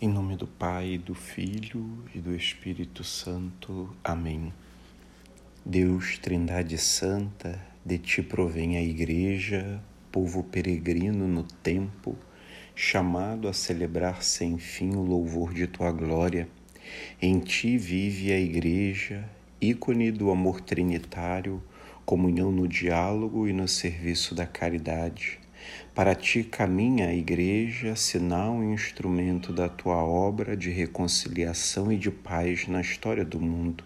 Em nome do Pai, do Filho e do Espírito Santo. Amém. Deus, Trindade Santa, de ti provém a Igreja, povo peregrino no tempo, chamado a celebrar sem fim o louvor de tua glória. Em ti vive a Igreja, ícone do amor trinitário, comunhão no diálogo e no serviço da caridade. Para ti caminha a Igreja, sinal e instrumento da tua obra de reconciliação e de paz na história do mundo.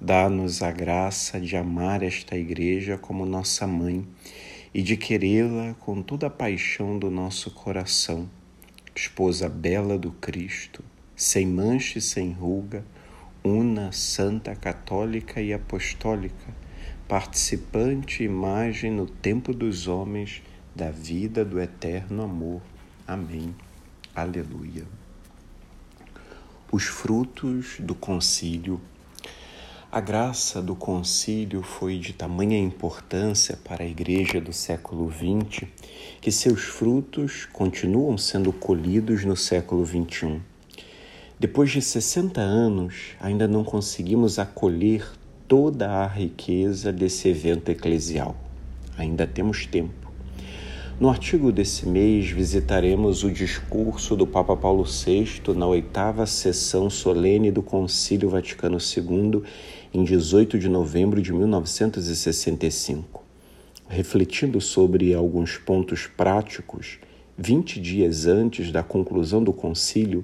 Dá-nos a graça de amar esta Igreja como nossa mãe e de querê-la com toda a paixão do nosso coração. Esposa bela do Cristo, sem mancha e sem ruga, una, santa, católica e apostólica, participante e imagem no tempo dos homens da vida do eterno amor. Amém. Aleluia. Os frutos do concílio. A graça do concílio foi de tamanha importância para a igreja do século XX que seus frutos continuam sendo colhidos no século XXI. Depois de 60 anos, ainda não conseguimos acolher toda a riqueza desse evento eclesial. Ainda temos tempo. No artigo desse mês, visitaremos o discurso do Papa Paulo VI na oitava sessão solene do Concílio Vaticano II, em 18 de novembro de 1965. Refletindo sobre alguns pontos práticos, 20 dias antes da conclusão do concílio,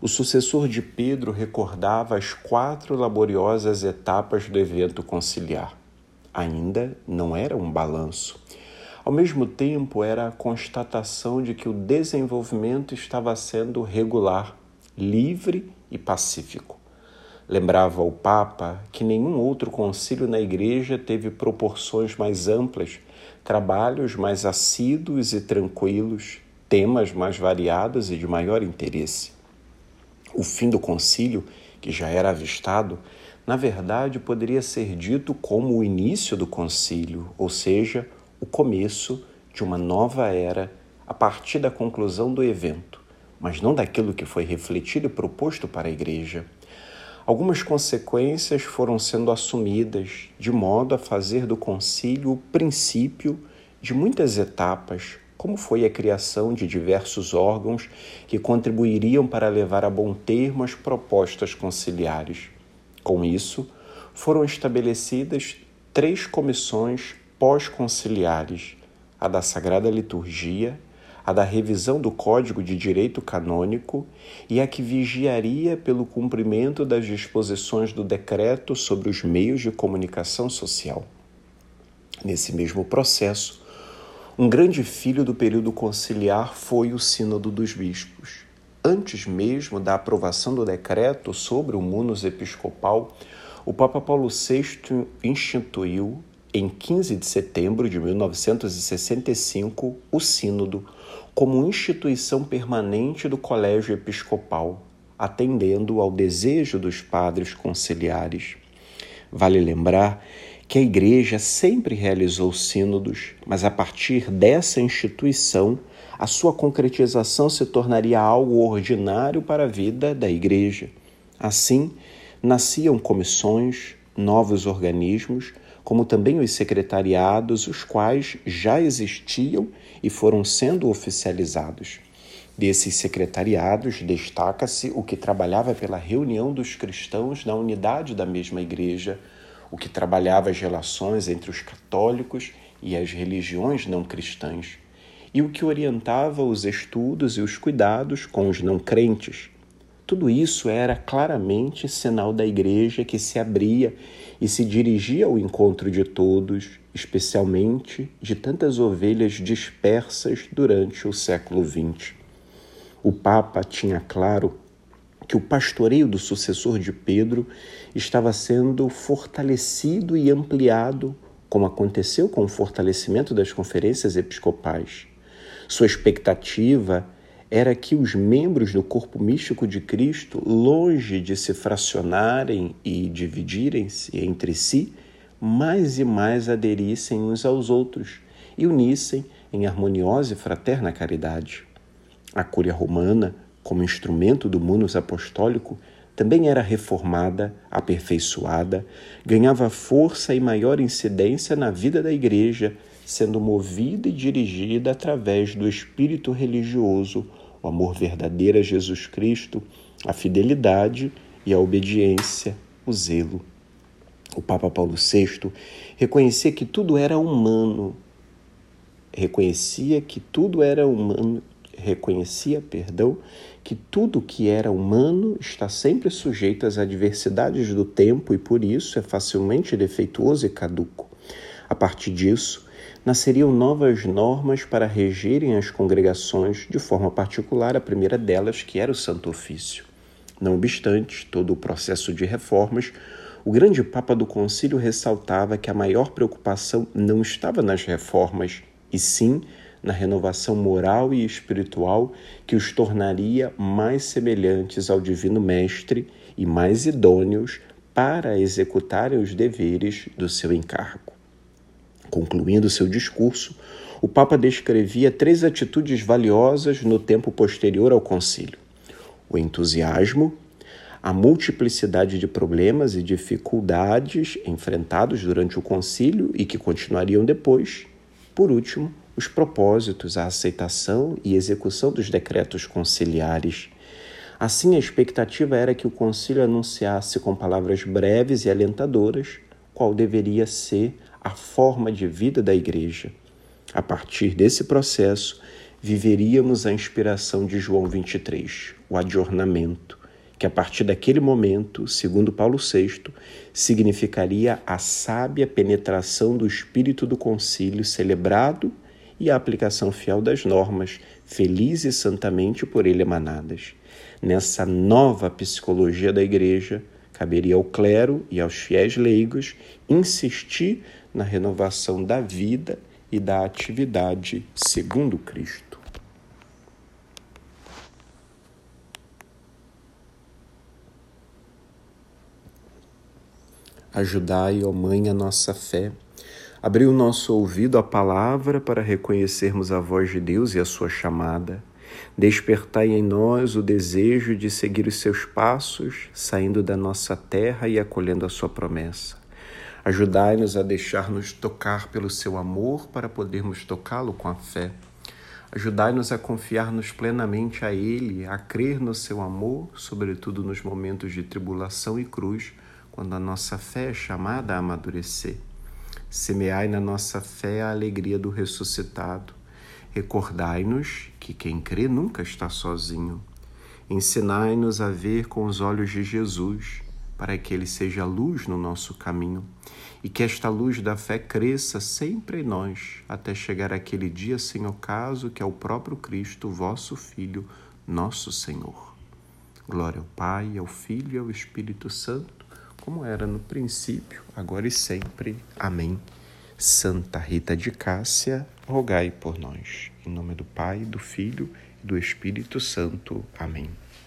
o sucessor de Pedro recordava as quatro laboriosas etapas do evento conciliar. Ainda não era um balanço ao mesmo tempo, era a constatação de que o desenvolvimento estava sendo regular, livre e pacífico. Lembrava o Papa que nenhum outro concílio na Igreja teve proporções mais amplas, trabalhos mais assíduos e tranquilos, temas mais variados e de maior interesse. O fim do concílio, que já era avistado, na verdade poderia ser dito como o início do concílio, ou seja, o começo de uma nova era a partir da conclusão do evento, mas não daquilo que foi refletido e proposto para a Igreja. Algumas consequências foram sendo assumidas de modo a fazer do concílio o princípio de muitas etapas, como foi a criação de diversos órgãos que contribuiriam para levar a bom termo as propostas conciliares. Com isso, foram estabelecidas três comissões pós-conciliares, a da Sagrada Liturgia, a da revisão do Código de Direito Canônico e a que vigiaria pelo cumprimento das disposições do decreto sobre os meios de comunicação social. Nesse mesmo processo, um grande filho do período conciliar foi o Sínodo dos Bispos. Antes mesmo da aprovação do decreto sobre o munus episcopal, o Papa Paulo VI instituiu em 15 de setembro de 1965, o Sínodo, como instituição permanente do Colégio Episcopal, atendendo ao desejo dos padres conciliares. Vale lembrar que a Igreja sempre realizou sínodos, mas a partir dessa instituição, a sua concretização se tornaria algo ordinário para a vida da Igreja. Assim, nasciam comissões, novos organismos, como também os secretariados, os quais já existiam e foram sendo oficializados. Desses secretariados, destaca-se o que trabalhava pela reunião dos cristãos na unidade da mesma igreja, o que trabalhava as relações entre os católicos e as religiões não cristãs, e o que orientava os estudos e os cuidados com os não crentes, tudo isso era claramente sinal da igreja que se abria e se dirigia ao encontro de todos, especialmente de tantas ovelhas dispersas durante o século XX. O Papa tinha claro que o pastoreio do sucessor de Pedro estava sendo fortalecido e ampliado, como aconteceu com o fortalecimento das conferências episcopais. Sua expectativa era que os membros do corpo místico de Cristo, longe de se fracionarem e dividirem-se entre si, mais e mais aderissem uns aos outros e unissem em harmoniosa e fraterna caridade. A Cúria Romana, como instrumento do munus apostólico, também era reformada, aperfeiçoada, ganhava força e maior incidência na vida da Igreja, sendo movida e dirigida através do espírito religioso, o amor verdadeiro a Jesus Cristo, a fidelidade e a obediência, o zelo. O Papa Paulo VI reconhecia que tudo era humano, reconhecia que tudo era humano, reconhecia, perdão, que tudo que era humano está sempre sujeito às adversidades do tempo e por isso é facilmente defeituoso e caduco. A partir disso, nasceriam novas normas para regerem as congregações, de forma particular a primeira delas, que era o Santo Ofício. Não obstante todo o processo de reformas, o grande Papa do Concílio ressaltava que a maior preocupação não estava nas reformas, e sim na renovação moral e espiritual que os tornaria mais semelhantes ao Divino Mestre e mais idôneos para executarem os deveres do seu encargo. Concluindo seu discurso, o Papa descrevia três atitudes valiosas no tempo posterior ao concílio: o entusiasmo, a multiplicidade de problemas e dificuldades enfrentados durante o concílio e que continuariam depois, por último, os propósitos, a aceitação e execução dos decretos conciliares. Assim, a expectativa era que o concílio anunciasse com palavras breves e alentadoras qual deveria ser a forma de vida da Igreja. A partir desse processo, viveríamos a inspiração de João 23, o adornamento, que a partir daquele momento, segundo Paulo VI, significaria a sábia penetração do espírito do concílio celebrado e a aplicação fiel das normas, feliz e santamente por ele emanadas. Nessa nova psicologia da Igreja, caberia ao clero e aos fiéis leigos insistir na renovação da vida e da atividade segundo Cristo. Ajudai, ó Mãe, a nossa fé Abrir o nosso ouvido à palavra para reconhecermos a voz de Deus e a sua chamada. Despertai em nós o desejo de seguir os seus passos, saindo da nossa terra e acolhendo a sua promessa. Ajudai-nos a deixar-nos tocar pelo seu amor para podermos tocá-lo com a fé. Ajudai-nos a confiar-nos plenamente a Ele, a crer no seu amor, sobretudo nos momentos de tribulação e cruz, quando a nossa fé é chamada a amadurecer. Semeai na nossa fé a alegria do ressuscitado. Recordai-nos que quem crê nunca está sozinho. Ensinai-nos a ver com os olhos de Jesus, para que ele seja luz no nosso caminho e que esta luz da fé cresça sempre em nós, até chegar aquele dia sem ocaso que é o próprio Cristo, vosso Filho, nosso Senhor. Glória ao Pai, ao Filho e ao Espírito Santo como era no princípio, agora e sempre. Amém. Santa Rita de Cássia, rogai por nós. Em nome do Pai, do Filho e do Espírito Santo. Amém.